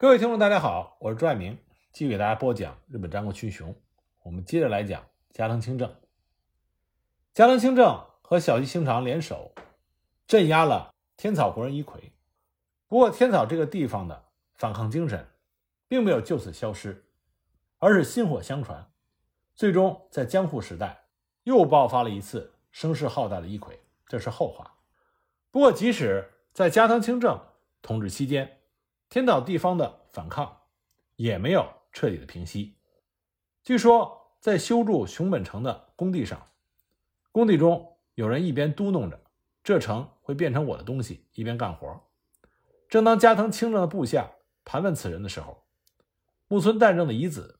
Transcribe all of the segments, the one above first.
各位听众，大家好，我是朱爱明，继续给大家播讲日本战国群雄。我们接着来讲加藤清正。加藤清正和小西行长联手，镇压了天草国人一葵。不过，天草这个地方的反抗精神，并没有就此消失，而是薪火相传。最终，在江户时代又爆发了一次声势浩大的一葵，这是后话。不过，即使在加藤清正统治期间，天岛地方的反抗也没有彻底的平息。据说，在修筑熊本城的工地上，工地中有人一边嘟囔着“这城会变成我的东西”，一边干活。正当加藤清正的部下盘问此人的时候，木村旦正的遗子，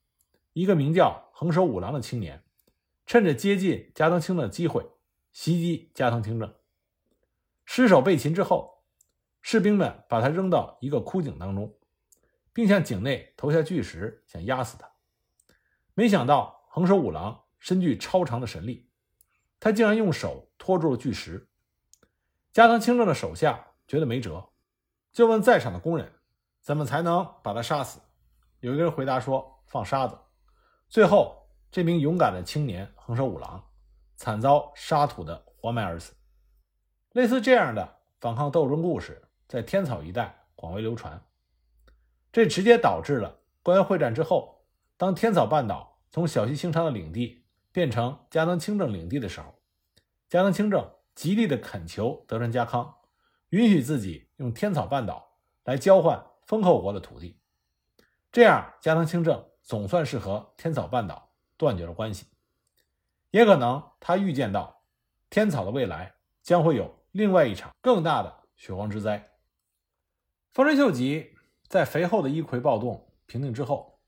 一个名叫横手五郎的青年，趁着接近加藤清正的机会，袭击加藤清正。失手被擒之后。士兵们把他扔到一个枯井当中，并向井内投下巨石，想压死他。没想到横手五郎身具超长的神力，他竟然用手托住了巨石。加藤清正的手下觉得没辙，就问在场的工人：“怎么才能把他杀死？”有一个人回答说：“放沙子。”最后，这名勇敢的青年横手五郎惨遭沙土的活埋而死。类似这样的反抗斗争故事。在天草一带广为流传，这直接导致了关原会战之后，当天草半岛从小西行长的领地变成加藤清正领地的时候，加藤清正极力的恳求德川家康允许自己用天草半岛来交换丰后国的土地，这样加藤清正总算是和天草半岛断绝了关系，也可能他预见到天草的未来将会有另外一场更大的血光之灾。丰臣秀吉在肥后的伊葵暴动平定之后，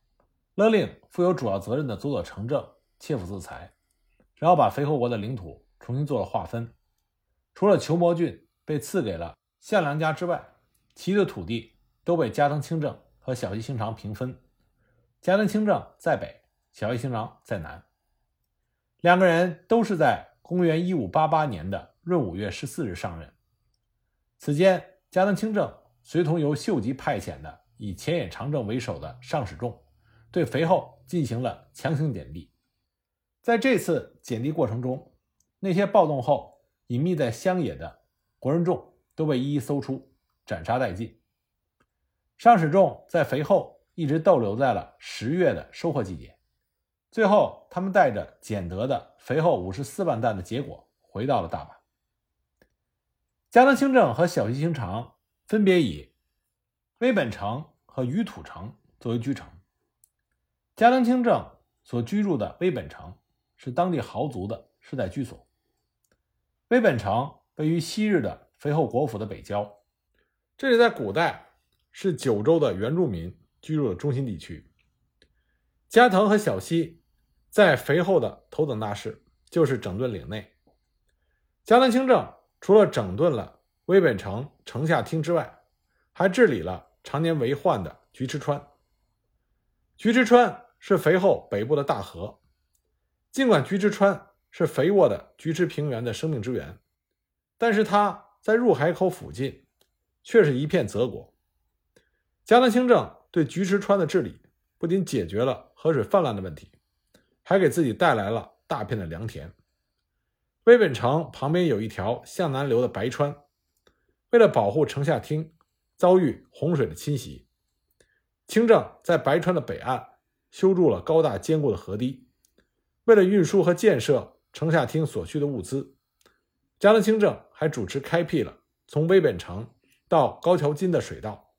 勒令负有主要责任的佐佐成政切腹自裁，然后把肥后国的领土重新做了划分。除了球磨郡被赐给了项梁家之外，其余的土地都被加藤清正和小西行长平分。加藤清正在北，小西行长在南。两个人都是在公元一五八八年的闰五月十四日上任。此间，加藤清正。随同由秀吉派遣的以前野长政为首的上使众，对肥后进行了强行减地。在这次减地过程中，那些暴动后隐秘在乡野的国人众都被一一搜出，斩杀殆尽。上使众在肥后一直逗留在了十月的收获季节，最后他们带着捡得的肥后五十四万担的结果回到了大阪。加藤清正和小西行长。分别以威本城和鱼土城作为居城。加藤清正所居住的威本城是当地豪族的世代居所。威本城位于昔日的肥后国府的北郊，这里在古代是九州的原住民居住的中心地区。加藤和小西在肥后的头等大事就是整顿领内。加藤清正除了整顿了。威本城城下町之外，还治理了常年为患的菊池川。菊池川是肥后北部的大河，尽管菊池川是肥沃的菊池平原的生命之源，但是它在入海口附近却是一片泽国。加藤清正对菊池川的治理，不仅解决了河水泛滥的问题，还给自己带来了大片的良田。威本城旁边有一条向南流的白川。为了保护城下町遭遇洪水的侵袭，清正在白川的北岸修筑了高大坚固的河堤。为了运输和建设城下町所需的物资，加藤清正还主持开辟了从威本城到高桥津的水道。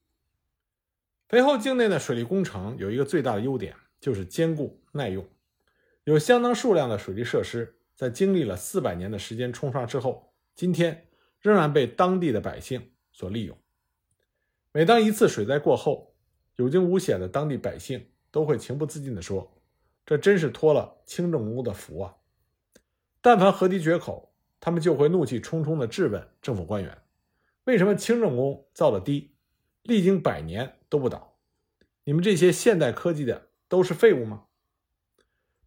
肥后境内的水利工程有一个最大的优点，就是坚固耐用，有相当数量的水利设施，在经历了四百年的时间冲刷之后，今天。仍然被当地的百姓所利用。每当一次水灾过后，有惊无险的当地百姓都会情不自禁地说：“这真是托了清正公的福啊！”但凡河堤决口，他们就会怒气冲冲地质问政府官员：“为什么清正公造的堤，历经百年都不倒？你们这些现代科技的都是废物吗？”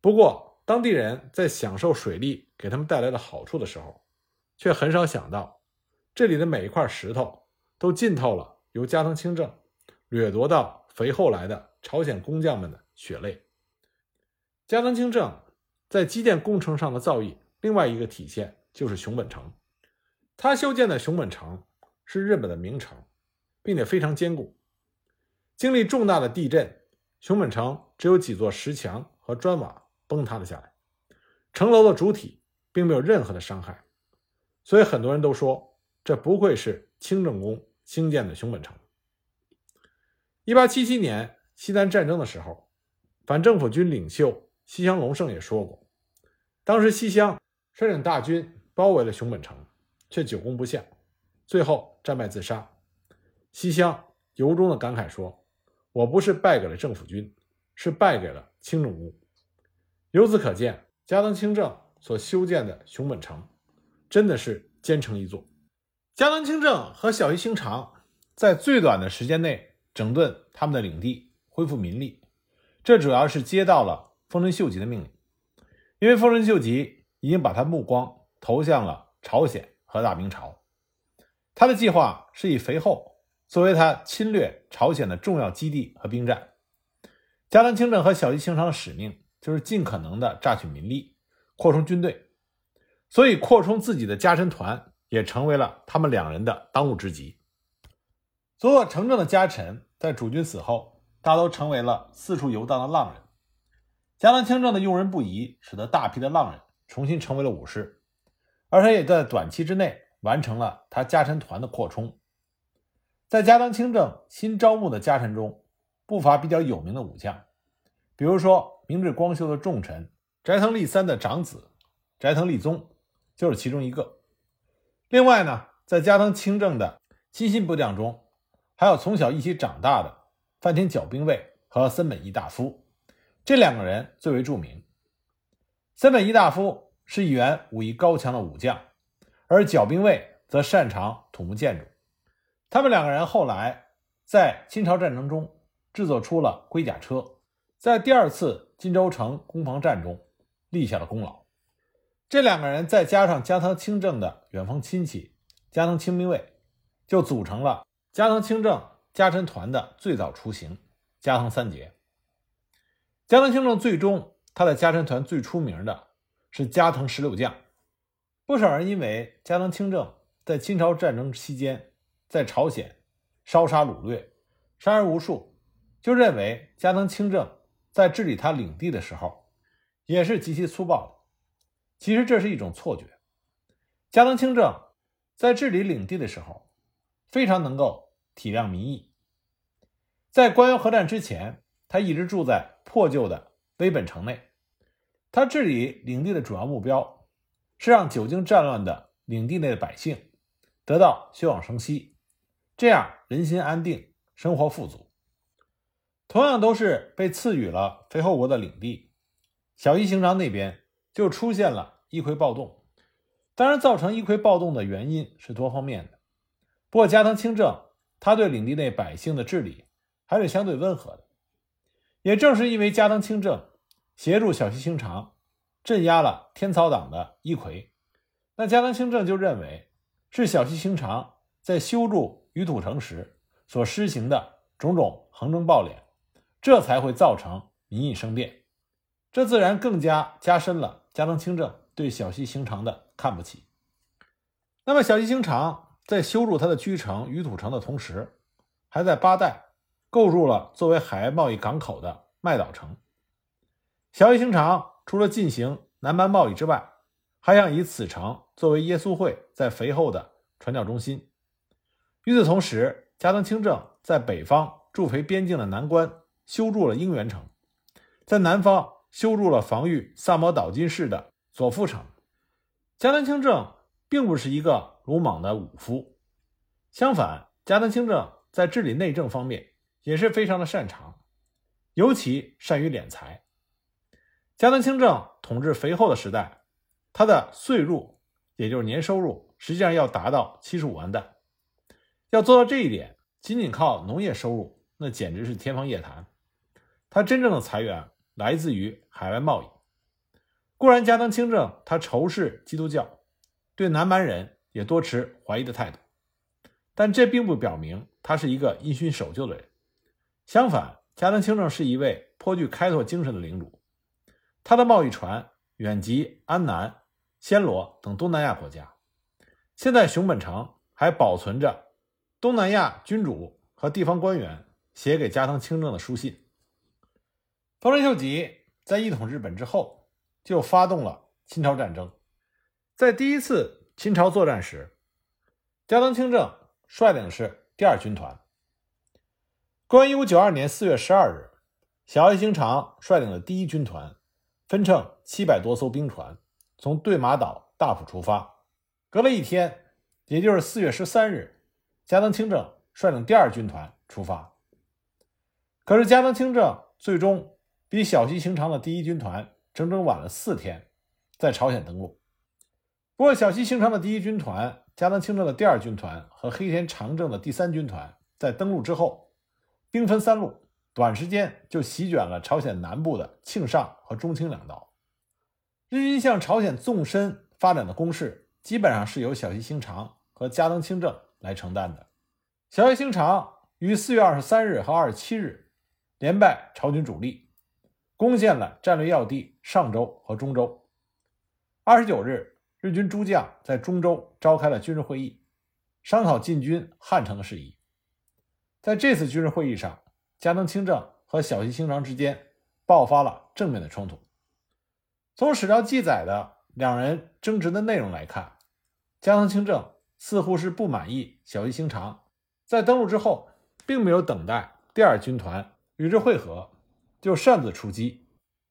不过，当地人在享受水利给他们带来的好处的时候，却很少想到。这里的每一块石头都浸透了由加藤清正掠夺到肥厚来的朝鲜工匠们的血泪。加藤清正在基建工程上的造诣，另外一个体现就是熊本城。他修建的熊本城是日本的名城，并且非常坚固。经历重大的地震，熊本城只有几座石墙和砖瓦崩塌了下来，城楼的主体并没有任何的伤害。所以很多人都说，这不愧是清正宫兴建的熊本城。一八七七年西南战争的时候，反政府军领袖西乡隆盛也说过，当时西乡率领大军包围了熊本城，却久攻不下，最后战败自杀。西乡由衷的感慨说：“我不是败给了政府军，是败给了清正宫。”由此可见，加藤清正所修建的熊本城。真的是坚城一座。加藤清正和小西行长在最短的时间内整顿他们的领地，恢复民力，这主要是接到了丰臣秀吉的命令。因为丰臣秀吉已经把他目光投向了朝鲜和大明朝，他的计划是以肥后作为他侵略朝鲜的重要基地和兵站。加藤清正和小西行长的使命就是尽可能的榨取民力，扩充军队。所以，扩充自己的家臣团也成为了他们两人的当务之急。所有城正的家臣在主君死后，大都成为了四处游荡的浪人。加藤清正的用人不疑，使得大批的浪人重新成为了武士，而他也在短期之内完成了他家臣团的扩充。在加藤清正新招募的家臣中，不乏比较有名的武将，比如说明治光秀的重臣斋藤利三的长子斋藤利宗。就是其中一个。另外呢，在加藤清正的亲信部将中，还有从小一起长大的饭田角兵卫和森本义大夫，这两个人最为著名。森本义大夫是一员武艺高强的武将，而角兵卫则擅长土木建筑。他们两个人后来在清朝战争中制作出了龟甲车，在第二次金州城攻防战中立下了功劳。这两个人再加上加藤清正的远方亲戚加藤清兵卫，就组成了加藤清正家臣团的最早雏形——加藤三杰。加藤清正最终，他的家臣团最出名的是加藤十六将。不少人因为加藤清正在清朝战争期间在朝鲜烧杀掳掠，杀人无数，就认为加藤清正在治理他领地的时候也是极其粗暴的。其实这是一种错觉。加藤清正在治理领地的时候，非常能够体谅民意。在关原合战之前，他一直住在破旧的威本城内。他治理领地的主要目标是让久经战乱的领地内的百姓得到休养生息，这样人心安定，生活富足。同样都是被赐予了肥后国的领地，小西行长那边。就出现了一揆暴动，当然，造成一揆暴动的原因是多方面的。不过，加藤清正他对领地内百姓的治理还是相对温和的。也正是因为加藤清正协助小西行长镇压了天草党的一揆，那加藤清正就认为是小西行长在修筑鱼土城时所施行的种种横征暴敛，这才会造成民意生变。这自然更加加深了。加藤清正对小西行长的看不起。那么，小西行长在修筑他的居城鱼土城的同时，还在八代构筑了作为海外贸易港口的麦岛城。小西行长除了进行南蛮贸易之外，还想以此城作为耶稣会在肥后的传教中心。与此同时，加藤清正在北方驻肥边境的南关修筑了应援城，在南方。修筑了防御萨摩岛津市的佐夫城。加藤清正并不是一个鲁莽的武夫，相反，加藤清正在治理内政方面也是非常的擅长，尤其善于敛财。加藤清正统治肥厚的时代，他的岁入，也就是年收入，实际上要达到七十五万担。要做到这一点，仅仅靠农业收入，那简直是天方夜谭。他真正的财源。来自于海外贸易。固然，加藤清正他仇视基督教，对南蛮人也多持怀疑的态度，但这并不表明他是一个因循守旧的人。相反，加藤清正是一位颇具开拓精神的领主，他的贸易船远及安南、暹罗等东南亚国家。现在熊本城还保存着东南亚君主和地方官员写给加藤清正的书信。丰臣秀吉在一统日本之后，就发动了侵朝战争。在第一次侵朝作战时，加藤清正率领是第二军团。公元一五九二年四月十二日，小叶兴长率领的第一军团，分乘七百多艘兵船，从对马岛大浦出发。隔了一天，也就是四月十三日，加藤清正率领第二军团出发。可是加藤清正最终比小西行长的第一军团整整晚了四天，在朝鲜登陆。不过，小西行长的第一军团、加藤清正的第二军团和黑田长政的第三军团在登陆之后，兵分三路，短时间就席卷了朝鲜南部的庆尚和中清两道。日军向朝鲜纵深发展的攻势，基本上是由小西行长和加藤清正来承担的。小西行长于四月二十三日和二十七日连败朝军主力，攻陷了战略要地上州和中州。二十九日。日军诸将在中州召开了军事会议，商讨进军汉城的事宜。在这次军事会议上，加藤清正和小西行长之间爆发了正面的冲突。从史料记载的两人争执的内容来看，加藤清正似乎是不满意小西行长在登陆之后，并没有等待第二军团与之会合，就擅自出击。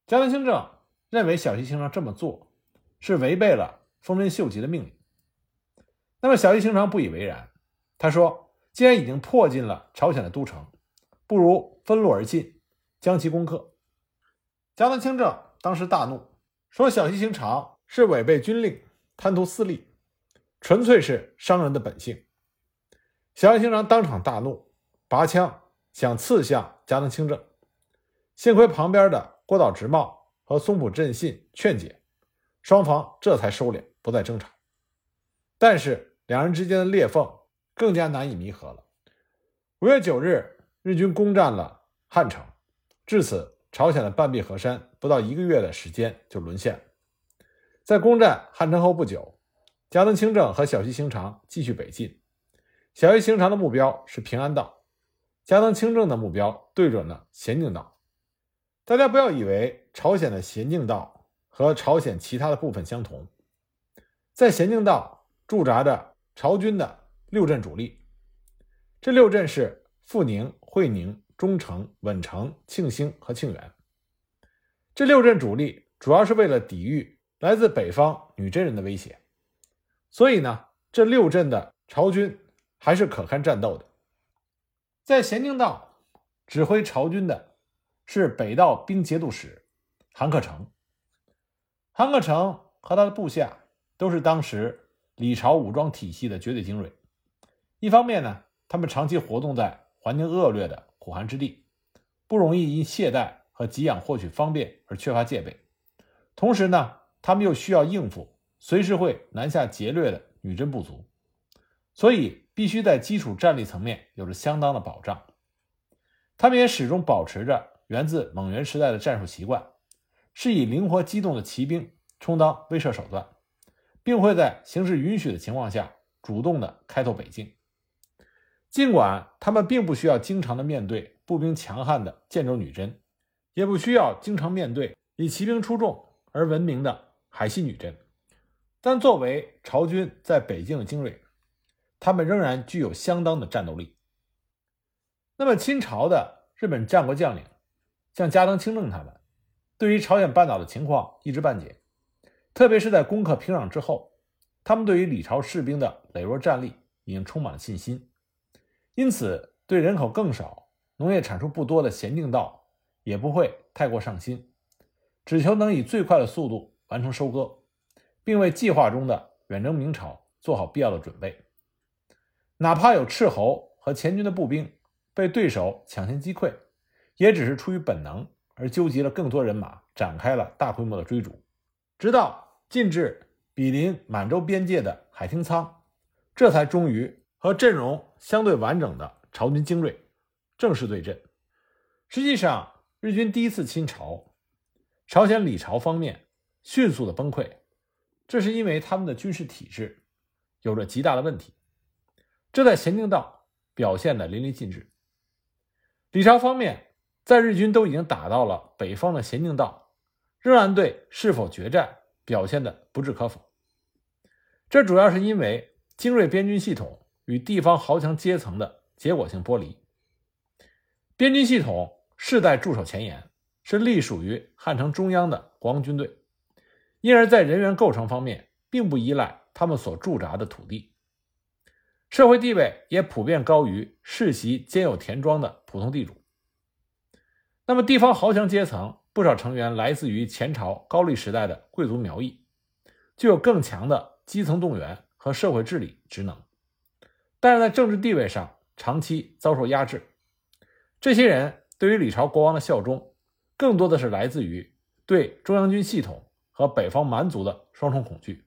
加藤清正认为小西行长这么做是违背了。丰臣秀吉的命令，那么小西行长不以为然。他说：“既然已经迫近了朝鲜的都城，不如分路而进，将其攻克。”加藤清正当时大怒，说：“小西行长是违背军令，贪图私利，纯粹是商人的本性。”小西行长当场大怒，拔枪想刺向加藤清正。幸亏旁边的郭岛直茂和松浦振信劝解，双方这才收敛。不再争吵，但是两人之间的裂缝更加难以弥合了。五月九日，日军攻占了汉城，至此，朝鲜的半壁河山不到一个月的时间就沦陷。在攻占汉城后不久，加藤清正和小西行长继续北进。小西行长的目标是平安道，加藤清正的目标对准了咸镜道。大家不要以为朝鲜的咸镜道和朝鲜其他的部分相同。在咸镜道驻扎着朝军的六镇主力，这六镇是富宁、会宁、忠城、稳城、庆兴和庆元。这六镇主力主要是为了抵御来自北方女真人的威胁，所以呢，这六镇的朝军还是可堪战斗的。在咸镜道指挥朝军的是北道兵节度使韩克成，韩克成和他的部下。都是当时李朝武装体系的绝对精锐。一方面呢，他们长期活动在环境恶劣的苦寒之地，不容易因懈怠和给养获取方便而缺乏戒备；同时呢，他们又需要应付随时会南下劫掠的女真部族，所以必须在基础战力层面有着相当的保障。他们也始终保持着源自蒙元时代的战术习惯，是以灵活机动的骑兵充当威慑手段。并会在形势允许的情况下主动的开拓北境。尽管他们并不需要经常的面对步兵强悍的建州女真，也不需要经常面对以骑兵出众而闻名的海西女真，但作为朝军在北境的精锐，他们仍然具有相当的战斗力。那么，清朝的日本战国将领像加藤清正他们，对于朝鲜半岛的情况一知半解。特别是在攻克平壤之后，他们对于李朝士兵的羸弱战力已经充满了信心，因此对人口更少、农业产出不多的咸镜道也不会太过上心，只求能以最快的速度完成收割，并为计划中的远征明朝做好必要的准备。哪怕有斥候和前军的步兵被对手抢先击溃，也只是出于本能而纠集了更多人马，展开了大规模的追逐，直到。进至比邻满洲边界的海厅仓，这才终于和阵容相对完整的朝军精锐正式对阵。实际上，日军第一次侵朝，朝鲜李朝方面迅速的崩溃，这是因为他们的军事体制有着极大的问题，这在咸宁道表现的淋漓尽致。李朝方面在日军都已经打到了北方的咸宁道，仍然对是否决战表现的不置可否。这主要是因为精锐边军系统与地方豪强阶层的结果性剥离。边军系统世代驻守前沿，是隶属于汉城中央的国王军队，因而，在人员构成方面，并不依赖他们所驻扎的土地，社会地位也普遍高于世袭兼有田庄的普通地主。那么，地方豪强阶层不少成员来自于前朝高丽时代的贵族苗裔，具有更强的基层动员和社会治理职能，但是在政治地位上长期遭受压制。这些人对于李朝国王的效忠，更多的是来自于对中央军系统和北方蛮族的双重恐惧，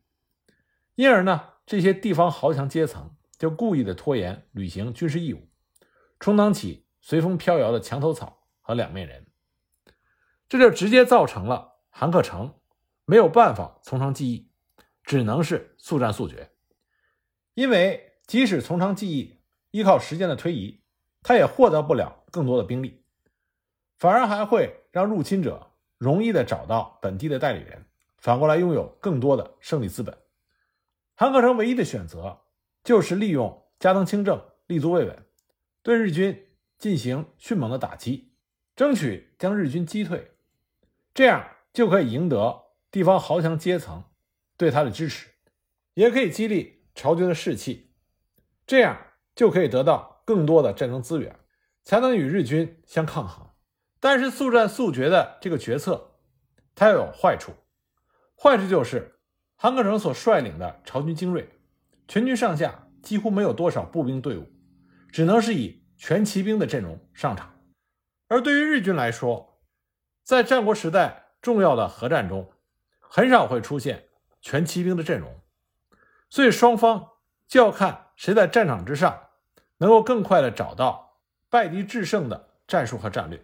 因而呢，这些地方豪强阶层就故意的拖延履行军事义务，充当起随风飘摇的墙头草和两面人，这就直接造成了韩克成没有办法从长计议，只能是速战速决，因为即使从长计议，依靠时间的推移。他也获得不了更多的兵力，反而还会让入侵者容易的找到本地的代理人，反过来拥有更多的胜利资本。韩克成唯一的选择就是利用加藤清正立足未稳，对日军进行迅猛的打击，争取将日军击退，这样就可以赢得地方豪强阶层对他的支持，也可以激励朝军的士气，这样就可以得到。更多的战争资源，才能与日军相抗衡。但是速战速决的这个决策，它又有坏处。坏处就是韩克成所率领的朝军精锐，全军上下几乎没有多少步兵队伍，只能是以全骑兵的阵容上场。而对于日军来说，在战国时代重要的核战中，很少会出现全骑兵的阵容，所以双方就要看谁在战场之上。能够更快的找到败敌制胜的战术和战略。